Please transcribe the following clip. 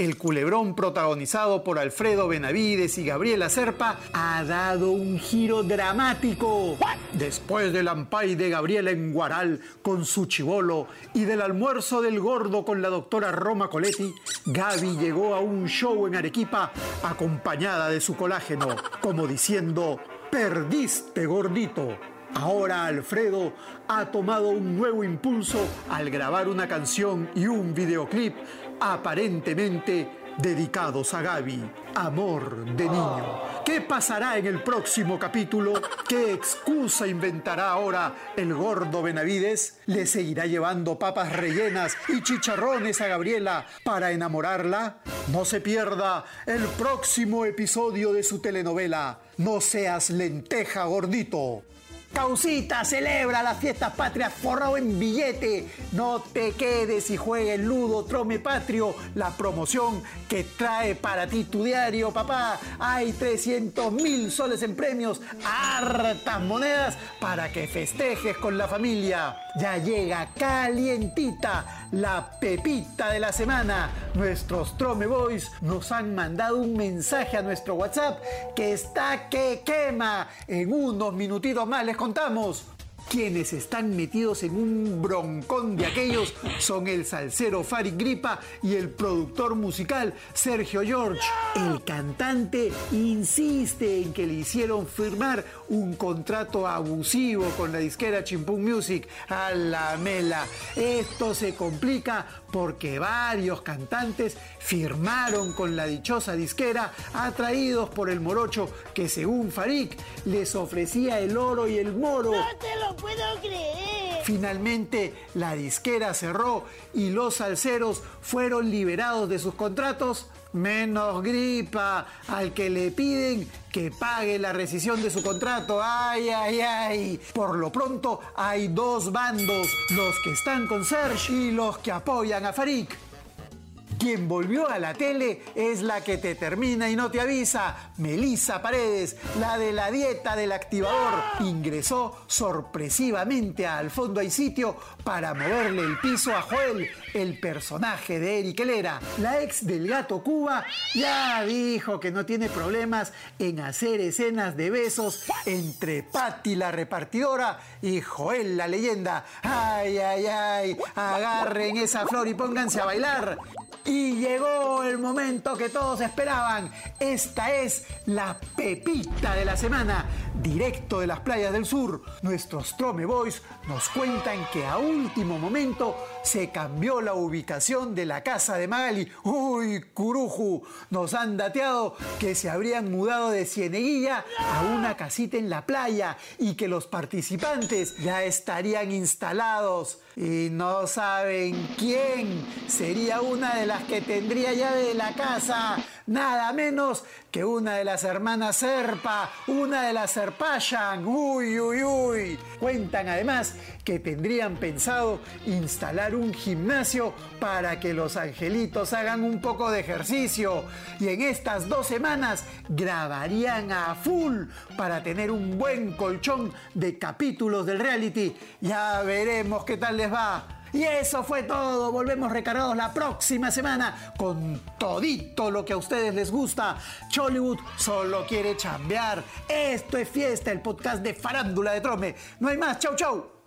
El culebrón protagonizado por Alfredo Benavides y Gabriela Serpa ha dado un giro dramático. Después del ampay de Gabriela en Guaral con su chivolo y del almuerzo del gordo con la doctora Roma Coletti, Gaby llegó a un show en Arequipa acompañada de su colágeno, como diciendo, perdiste gordito. Ahora Alfredo ha tomado un nuevo impulso al grabar una canción y un videoclip aparentemente dedicados a Gaby, amor de niño. ¿Qué pasará en el próximo capítulo? ¿Qué excusa inventará ahora el gordo Benavides? ¿Le seguirá llevando papas rellenas y chicharrones a Gabriela para enamorarla? No se pierda el próximo episodio de su telenovela. No seas lenteja gordito. Causita, celebra las fiestas patrias forrado en billete. No te quedes y juegue el Ludo Trome Patrio, la promoción que trae para ti tu diario, papá. Hay 300 mil soles en premios, hartas monedas para que festejes con la familia. Ya llega calientita la pepita de la semana. Nuestros Trome Boys nos han mandado un mensaje a nuestro WhatsApp que está que quema. En unos minutitos más les contamos. Quienes están metidos en un broncón de aquellos son el salsero Farid Gripa y el productor musical Sergio George. El cantante insiste en que le hicieron firmar un contrato abusivo con la disquera Chimpún Music a la mela. Esto se complica porque varios cantantes firmaron con la dichosa disquera atraídos por el morocho que según Farik les ofrecía el oro y el moro. ¡No te puedo creer! Finalmente la disquera cerró y los salseros fueron liberados de sus contratos menos gripa al que le piden que pague la rescisión de su contrato. Ay, ay, ay. Por lo pronto hay dos bandos, los que están con Serge y los que apoyan a Farik. Quien volvió a la tele es la que te termina y no te avisa. Melissa Paredes, la de la dieta del activador, ingresó sorpresivamente Al fondo hay sitio para moverle el piso a Joel, el personaje de Eric Helera. La ex del gato Cuba ya dijo que no tiene problemas en hacer escenas de besos entre Patty la repartidora y Joel la leyenda. Ay, ay, ay, agarren esa flor y pónganse a bailar. Y llegó el momento que todos esperaban. Esta es la pepita de la semana, directo de las playas del sur. Nuestros Trome Boys nos cuentan que a último momento se cambió la ubicación de la casa de Magali. Uy, Curuju, nos han dateado que se habrían mudado de Cieneguilla a una casita en la playa y que los participantes ya estarían instalados. Y no saben quién sería una de las que tendría llave de la casa. Nada menos que una de las hermanas Serpa, una de las Serpashan. Uy, uy, uy. Cuentan además que tendrían pensado instalar un gimnasio para que los angelitos hagan un poco de ejercicio. Y en estas dos semanas grabarían a full para tener un buen colchón de capítulos del reality. Ya veremos qué tal les va. Y eso fue todo. Volvemos recargados la próxima semana con todito lo que a ustedes les gusta. Chollywood solo quiere chambear. Esto es fiesta, el podcast de Farándula de Trome. No hay más. Chau, chau.